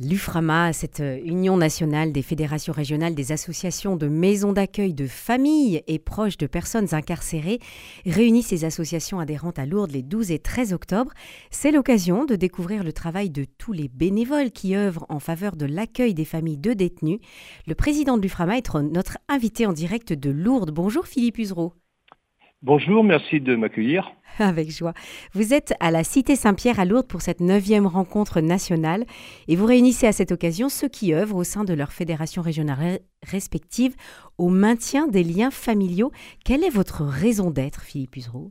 L'UFRAMA, cette euh, Union nationale des fédérations régionales des associations de maisons d'accueil de familles et proches de personnes incarcérées, réunit ses associations adhérentes à Lourdes les 12 et 13 octobre. C'est l'occasion de découvrir le travail de tous les bénévoles qui œuvrent en faveur de l'accueil des familles de détenus. Le président de l'UFRAMA est notre invité en direct de Lourdes. Bonjour Philippe Usereau. Bonjour, merci de m'accueillir. Avec joie. Vous êtes à la Cité Saint-Pierre à Lourdes pour cette neuvième rencontre nationale et vous réunissez à cette occasion ceux qui œuvrent au sein de leurs fédérations régionales respectives au maintien des liens familiaux. Quelle est votre raison d'être, Philippe Usereau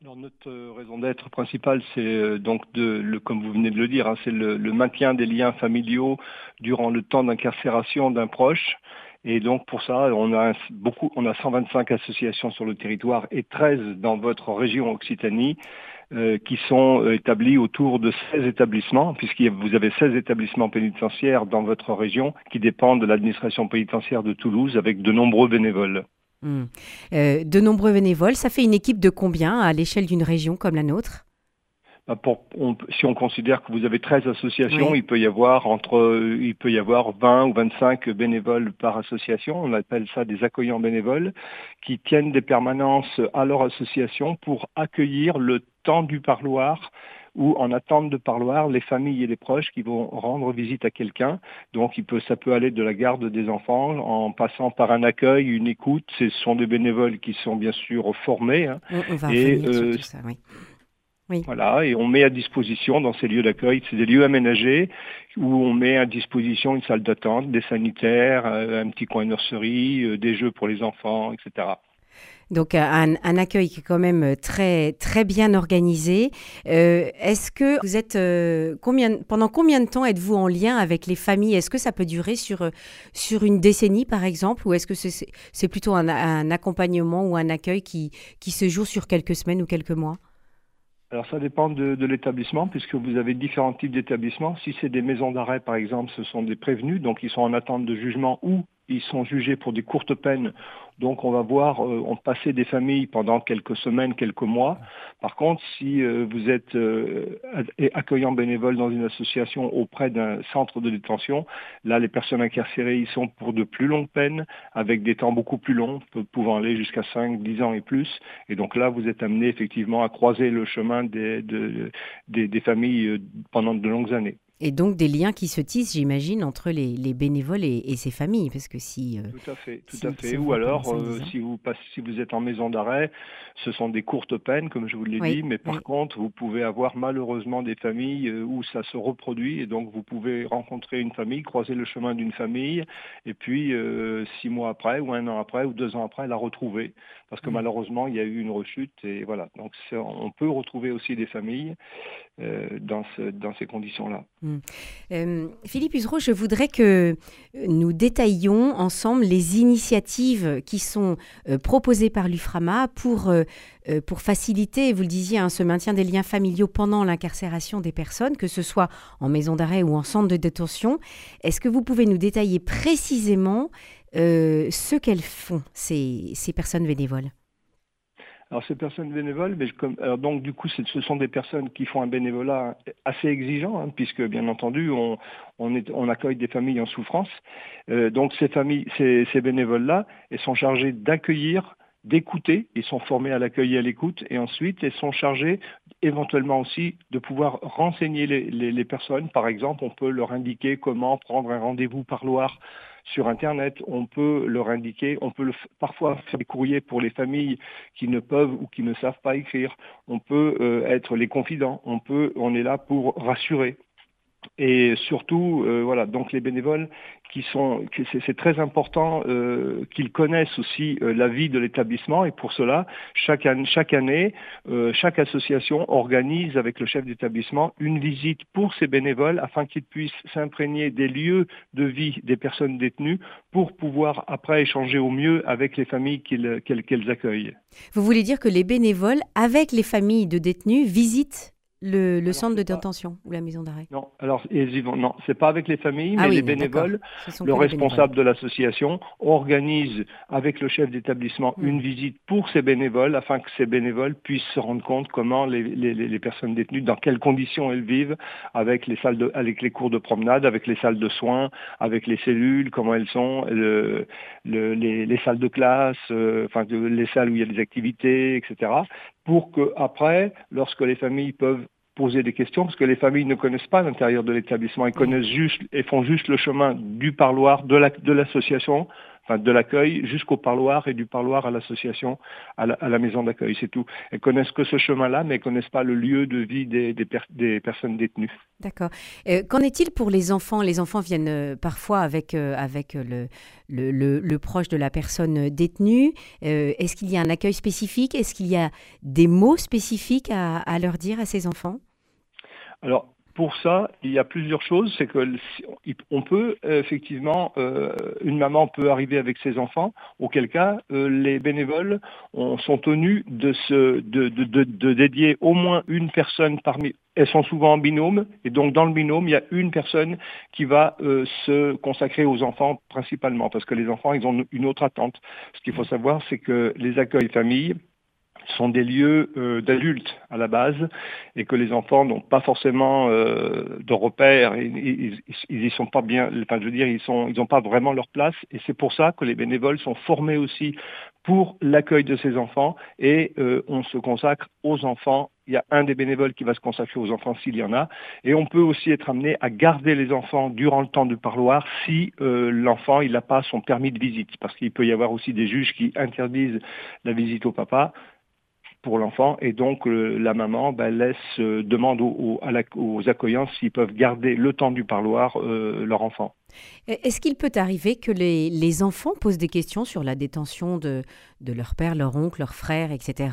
alors notre euh, raison d'être principale, c'est euh, donc de, le, comme vous venez de le dire, hein, c'est le, maintien des liens familiaux durant le temps d'incarcération d'un proche. Et donc pour ça, on a beaucoup, on a 125 associations sur le territoire et 13 dans votre région Occitanie. Euh, qui sont euh, établies autour de 16 établissements, puisque vous avez 16 établissements pénitentiaires dans votre région qui dépendent de l'administration pénitentiaire de Toulouse avec de nombreux bénévoles. Hmm. Euh, de nombreux bénévoles, ça fait une équipe de combien à l'échelle d'une région comme la nôtre? Bah, si on considère que vous avez 13 associations, il peut y avoir entre il peut y avoir 20 ou 25 bénévoles par association, on appelle ça des accueillants bénévoles qui tiennent des permanences à leur association pour accueillir le temps du parloir ou en attente de parloir les familles et les proches qui vont rendre visite à quelqu'un. Donc il peut, ça peut aller de la garde des enfants en passant par un accueil, une écoute. Ce sont des bénévoles qui sont bien sûr formés. Hein. On, va et euh, tout ça, oui. Voilà, et on met à disposition dans ces lieux d'accueil, c'est des lieux aménagés où on met à disposition une salle d'attente, des sanitaires, euh, un petit coin nurserie, euh, des jeux pour les enfants, etc. Donc un, accueil qui est quand même très très bien organisé. Euh, est-ce que vous êtes combien pendant combien de temps êtes-vous en lien avec les familles? Est-ce que ça peut durer sur sur une décennie par exemple, ou est-ce que c'est plutôt un, un, accompagnement ou un accueil qui qui se joue sur quelques semaines ou quelques mois? Alors ça dépend de, de l'établissement, puisque vous avez différents types d'établissements. Si c'est des maisons d'arrêt, par exemple, ce sont des prévenus, donc ils sont en attente de jugement ou ils sont jugés pour des courtes peines. Donc on va voir, euh, on passer des familles pendant quelques semaines, quelques mois. Par contre, si euh, vous êtes euh, accueillant bénévole dans une association auprès d'un centre de détention, là les personnes incarcérées, ils sont pour de plus longues peines, avec des temps beaucoup plus longs, pouvant aller jusqu'à 5, 10 ans et plus. Et donc là, vous êtes amené effectivement à croiser le chemin des, des familles pendant de longues années. Et donc des liens qui se tissent, j'imagine, entre les, bénévoles et, ces familles, parce que si... Euh, tout à fait, tout à fait. Ou alors, euh, si, vous passez, si vous êtes en maison d'arrêt, ce sont des courtes peines, comme je vous l'ai dit, mais par contre, vous pouvez avoir malheureusement des familles euh, où ça se reproduit, et donc vous pouvez rencontrer une famille, croiser le chemin d'une famille, et puis six mois après, ou un an après, ou deux ans après, la retrouver, parce que malheureusement, il y a eu une rechute, et voilà. Donc on peut retrouver aussi des familles dans, ce, dans ces conditions-là. Mm. Euh, Philippe Usereau, je voudrais que nous détaillions ensemble les initiatives qui sont euh, proposées par l'UFRAMA pour, euh, pour faciliter, vous le disiez, hein, ce maintien des liens familiaux pendant l'incarcération des personnes, que ce soit en maison d'arrêt ou en centre de détention. Est-ce que vous pouvez nous détailler précisément ce qu'elles font, ces, ces personnes bénévoles? Alors ces personnes bénévoles, mais comme, donc du coup, ce sont des personnes qui font un bénévolat assez exigeant, hein, puisque bien entendu, on, on, est, on, accueille des familles en souffrance. Euh, donc ces familles, ces, ces bénévoles-là, elles sont chargés d'accueillir, d'écouter, ils sont formés à l'accueil et à l'écoute, et ensuite elles sont chargées éventuellement aussi de pouvoir renseigner les, les, les personnes. Par exemple, on peut leur indiquer comment prendre un rendez-vous parloir sur Internet, on peut leur indiquer, on peut parfois faire des courriers pour les familles qui ne peuvent ou qui ne savent pas écrire. On peut euh, être les confidents. On peut, on est là pour rassurer. Et surtout, euh, voilà, donc les bénévoles qui sont, c'est très important euh, qu'ils connaissent aussi euh, la vie de l'établissement et pour cela, chaque, chaque année, chaque association organise avec le chef d'établissement une visite pour ces bénévoles afin qu'ils puissent s'imprégner des lieux de vie des personnes détenues pour pouvoir après échanger au mieux avec les familles qu'elles accueillent. Vous voulez dire que les bénévoles, avec les familles de détenus, visitent le, centre de détention ou la maison d'arrêt Non, alors ils vont, non, c'est pas avec les familles, ah mais les bénévoles, le responsable de l'association organise avec le chef d'établissement hmm. une visite pour ces bénévoles afin que ces bénévoles puissent se rendre compte comment les, les, personnes détenues, dans quelles conditions elles vivent, avec les salles de, avec les cours de promenade, avec les salles de soins, avec les cellules, comment elles sont, le, les, les, salles de classe, euh, enfin les salles où il y a des activités, etc. Pour que après, lorsque les familles peuvent poser des questions parce que les familles ne connaissent pas l'intérieur de l'établissement, elles connaissent juste et font juste le chemin du parloir de l'association, enfin de l'accueil jusqu'au parloir et du parloir à l'association, à, la, maison d'accueil, c'est tout. Elles connaissent que ce chemin-là, mais elles connaissent pas le lieu de vie des, des, personnes détenues. D'accord. Euh, qu'en est-il pour les enfants? Les enfants viennent euh, parfois avec, euh, avec le, le, le, proche de la personne détenue. Est-ce qu'il y a un accueil spécifique? Est-ce qu'il y a des mots spécifiques à, à leur dire à ces enfants? Alors, pour ça, il y a plusieurs choses. C'est que on peut effectivement, euh, une maman peut arriver avec ses enfants, auquel cas euh, les bénévoles sont tenus de, se, de, de, dédier au moins une personne parmi. Elles sont souvent en binôme, et donc dans le binôme, il y a une personne qui va euh, se consacrer aux enfants principalement, parce que les enfants, ils ont une autre attente. Ce qu'il faut savoir, c'est que les accueils familles sont des lieux euh, d'adultes à la base et que les enfants n'ont pas forcément euh, de repères, ils, ils, y sont pas bien, enfin je veux dire ils sont, ils n'ont pas vraiment leur place et c'est pour ça que les bénévoles sont formés aussi pour l'accueil de ces enfants et euh, on se consacre aux enfants. Il y a un des bénévoles qui va se consacrer aux enfants s'il y en a. Et on peut aussi être amené à garder les enfants durant le temps du parloir si l'enfant il n'a pas son permis de visite. Parce qu'il peut y avoir aussi des juges qui interdisent la visite au papa pour l'enfant et donc la maman laisse euh, demande aux, accueillants s'ils peuvent garder le temps du parloir euh, leur enfant. Est-ce qu'il peut arriver que les, enfants posent des questions sur la détention de, leur père, leur oncle, leur frère, etc.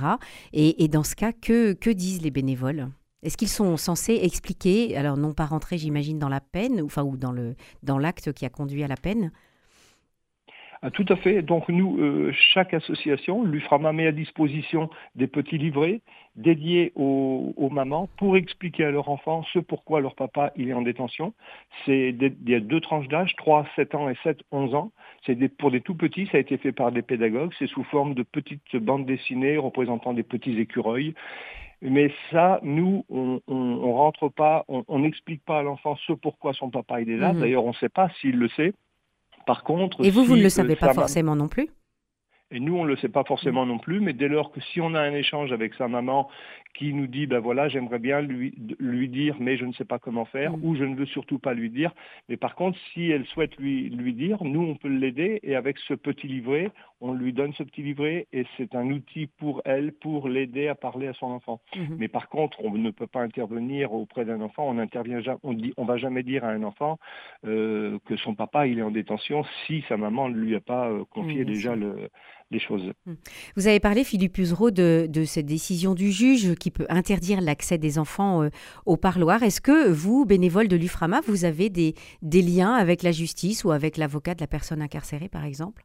Et, dans ce cas, que, disent les bénévoles? Est-ce qu'ils sont censés expliquer, alors non pas rentrer, j'imagine, dans la peine, enfin, ou dans l'acte qui a conduit à la peine, tout à fait. Donc nous, euh, chaque association, l'UFRAMA met à disposition des petits livrets dédiés aux, mamans pour expliquer à leur enfant ce pourquoi leur papa il est en détention. C'est il y a deux tranches d'âge, 3, 7 ans et 7, 11 ans. C'est pour des tout petits, ça a été fait par des pédagogues. C'est sous forme de petites bandes dessinées représentant des petits écureuils. Mais ça, nous, on, on, rentre pas, on n'explique pas à l'enfant ce pourquoi son papa il est là. Mmh. D'ailleurs, on ne sait pas s'il le sait. Par contre, et vous, vous ne le savez pas forcément non plus et nous, on ne le sait pas forcément non plus, mais dès lors que si on a un échange avec sa maman qui nous dit, ben voilà, j'aimerais bien lui, lui dire, mais je ne sais pas comment faire, mm. ou je ne veux surtout pas lui dire. Mais par contre, si elle souhaite lui, lui dire, nous, on peut l'aider, et avec ce petit livret, on lui donne ce petit livret, et c'est un outil pour elle, pour l'aider à parler à son enfant. Mm-hmm. Mais par contre, on ne peut pas intervenir auprès d'un enfant, on intervient on dit, on va jamais dire à un enfant euh, que son papa, il est en détention, si sa maman ne lui a pas euh, confié mm, déjà le des choses. Mm. Vous avez parlé, Philippe Usereau, de, de, cette décision du juge qui peut interdire l'accès des enfants euh, au parloir. Est-ce que vous, bénévole de l'UFRAMA, vous avez des, des liens avec la justice ou avec l'avocat de la personne incarcérée, par exemple?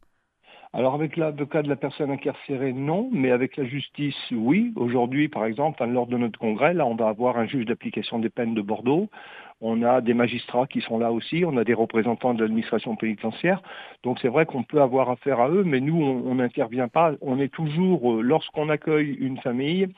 Alors avec l'avocat de la personne incarcérée, non, mais avec la justice, oui. Aujourd'hui, par exemple, lors de notre congrès, là, on va avoir un juge d'application des peines de Bordeaux. On a des magistrats qui sont là aussi, on a des représentants de l'administration pénitentiaire. Donc c'est vrai qu'on peut avoir affaire à eux, mais nous, on n'intervient pas. On est toujours, euh, lorsqu'on accueille une famille,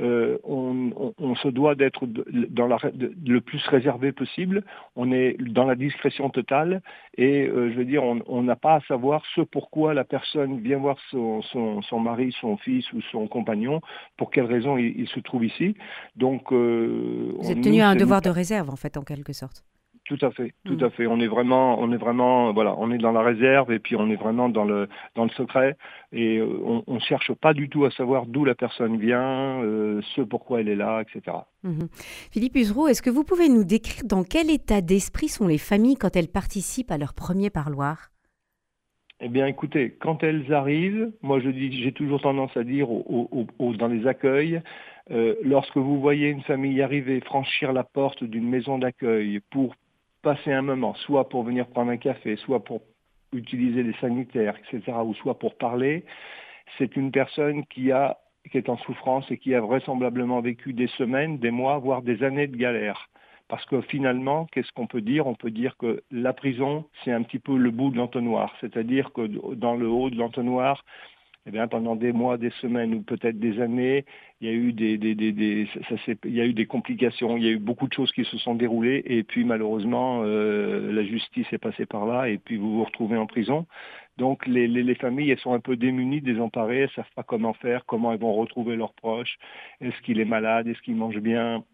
euh, on, se doit d'être dans la, le plus réservé possible. On est dans la discrétion totale et euh, je veux dire, on n'a pas à savoir ce pourquoi la personne vient voir son, son, mari, son fils ou son compagnon, pour quelle raison il, se trouve ici. Donc, euh, vous êtes tenu à un devoir de réserve en fait, en quelque sorte. Tout à fait, tout mm. à fait. On est vraiment, on est vraiment, voilà, on est dans la réserve et puis on est vraiment dans le dans le secret et euh, on, ne cherche pas du tout à savoir d'où la personne vient, euh, ce pourquoi elle est là, etc. Mm-hmm. Philippe Usereau, est-ce que vous pouvez nous décrire dans quel état d'esprit sont les familles quand elles participent à leur premier parloir? Eh bien, écoutez, quand elles arrivent, moi je dis, j'ai toujours tendance à dire dans les accueils, euh, lorsque vous voyez une famille arriver, franchir la porte d'une maison d'accueil pour passer un moment, soit pour venir prendre un café, soit pour utiliser les sanitaires, etc., ou soit pour parler, c'est une personne qui a qui est en souffrance et qui a vraisemblablement vécu des semaines, des mois, voire des années de galère. Parce que finalement, qu'est-ce qu'on peut dire? On peut dire que la prison, c'est un petit peu le bout de l'entonnoir. C'est-à-dire que dans le haut de l'entonnoir, eh bien, pendant des mois, des semaines ou peut-être des années, il y a eu des, des, des, ça, il y a eu des complications, il y a eu beaucoup de choses qui se sont déroulées et puis malheureusement euh, la justice est passée par là et puis vous vous retrouvez en prison. Donc les, les, les, familles elles sont un peu démunies, désemparées, elles savent pas comment faire, comment elles vont retrouver leurs proches, est-ce qu'il est malade, est-ce qu'il mange bien,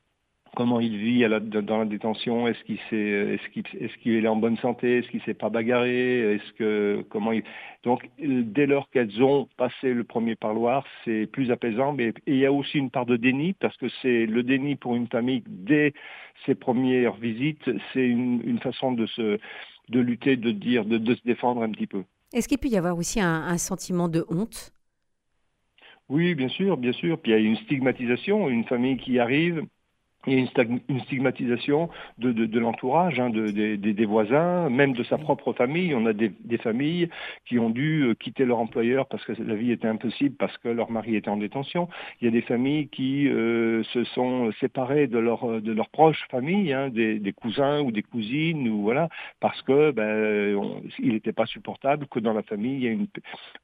comment il vit dans la détention, est-ce qu'il est, est, qu'il est, qu'il est en bonne santé, est-ce qu'il s'est pas bagarré, est-ce que comment il... donc dès lors qu'elles ont passé le premier parloir, c'est plus apaisant. Mais il y a aussi une part de déni parce que c'est le déni pour une famille dès ses premières visites, c'est une, une, façon de se de lutter, de dire, de, de se défendre un petit peu. Est-ce qu'il peut y avoir aussi un, un sentiment de honte? Oui, bien sûr, bien sûr. Puis il y a une stigmatisation, une famille qui arrive, il y a une, stigmatisation de, de, l'entourage, hein, de, des, voisins, même de sa propre famille. On a des, familles qui ont dû euh, quitter leur employeur parce que la vie était impossible, parce que leur mari était en détention. Il y a des familles qui euh, se sont séparées de leur de leurs proches familles, hein, des, cousins ou des cousines, ou voilà, parce que ben, il n'était pas supportable que dans la famille il y ait une,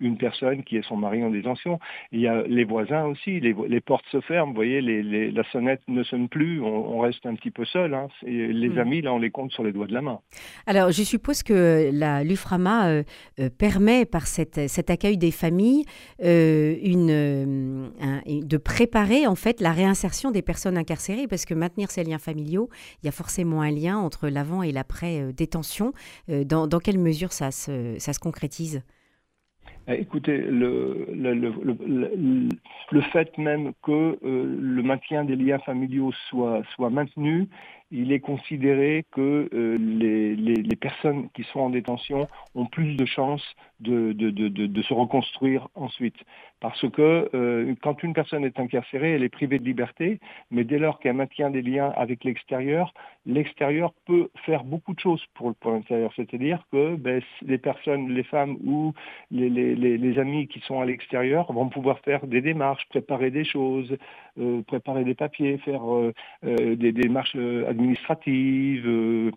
une personne qui est son mari en détention. Il y a les voisins aussi, les, les portes se ferment, vous voyez, la sonnette ne sonne plus on, reste un petit peu seul. Hein. Les mm. amis, là, on les compte sur les doigts de la main. Alors, je suppose que la l'UFRAMA euh, euh, permet, par cet accueil des familles, euh, une, de préparer en fait la réinsertion des personnes incarcérées, parce que maintenir ces liens familiaux, il y a forcément un lien entre l'avant et l'après détention. Dans, dans, quelle mesure ça se, ça se concrétise? Écoutez, le, fait même que euh, le maintien des liens familiaux soit, maintenu, il est considéré que euh, les, personnes qui sont en détention ont plus de chances de, de, de, de se reconstruire ensuite. Parce que euh, quand une personne est incarcérée, elle est privée de liberté, mais dès lors qu'elle maintient des liens avec l'extérieur, l'extérieur peut faire beaucoup de choses pour, l'intérieur. C'est-à-dire que ben, les personnes, les femmes ou les, les, les, amis qui sont à l'extérieur vont pouvoir faire des démarches, préparer des choses, euh, préparer des papiers, faire euh, euh des démarches administratives administrative, euh,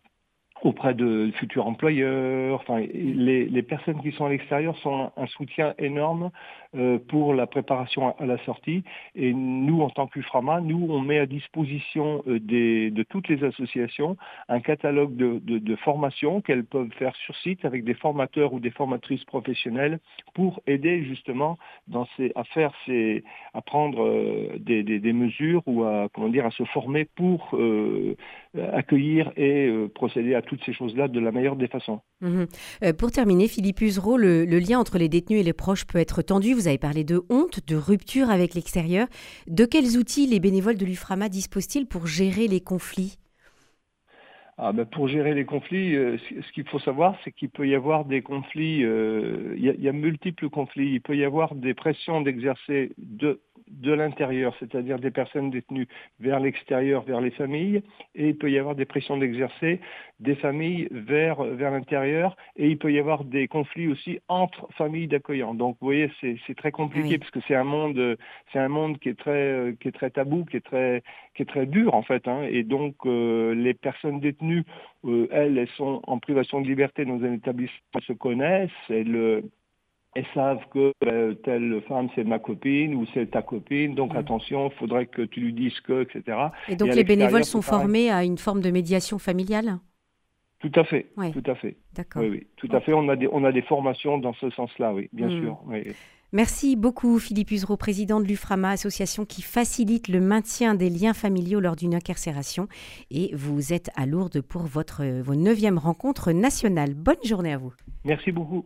auprès de futurs employeurs. Enfin, les, les, personnes qui sont à l'extérieur sont un, soutien énorme euh, pour la préparation à, la sortie. Et nous, en tant qu'UFRAMA, nous, on met à disposition euh, des, de toutes les associations un catalogue de, de, de formations qu'elles peuvent faire sur site avec des formateurs ou des formatrices professionnelles pour aider justement dans ces, à faire ces, à prendre euh, des, des, des, mesures ou à comment dire à se former pour euh, accueillir et procéder à tout toutes ces choses-là de la meilleure des façons. Mhm. Euh, pour terminer, Philippe Usereau, le, lien entre les détenus et les proches peut être tendu. Vous avez parlé de honte, de rupture avec l'extérieur. De quels outils les bénévoles de l'UFRAMA disposent-ils pour gérer les conflits? Ah ben pour gérer les conflits, euh, ce qu'il faut savoir, c'est qu'il peut y avoir des conflits, euh, il, y y a multiples conflits, il peut y avoir des pressions d'exercer de de l'intérieur, c'est-à-dire des personnes détenues vers l'extérieur, vers les familles, et il peut y avoir des pressions d'exercer des familles vers, vers l'intérieur, et il peut y avoir des conflits aussi entre familles d'accueillants. Donc vous voyez, c'est très compliqué parce que c'est un monde, c'est un monde qui est très, qui est très tabou, qui est très, qui est très dur en fait, hein, et donc euh, les personnes détenues, euh, elles, elles sont en privation de liberté. Dans un établissement, se connaissent, elles elles savent que ben, telle femme c'est ma copine ou c'est ta copine, donc mm. attention, il faudrait que tu lui dises que, etc. Et donc les bénévoles sont formés à une forme de médiation familiale? Tout à fait, tout à fait. D'accord. Oui, oui, tout à fait. On a des, on a des formations dans ce sens-là, oui, bien mm. sûr. Merci beaucoup Philippe Usereau, président de l'UFRAMA, association qui facilite le maintien des liens familiaux lors d'une incarcération. Et vous êtes à Lourdes pour votre, vos neuvième rencontres nationales. Bonne journée à vous. Merci beaucoup.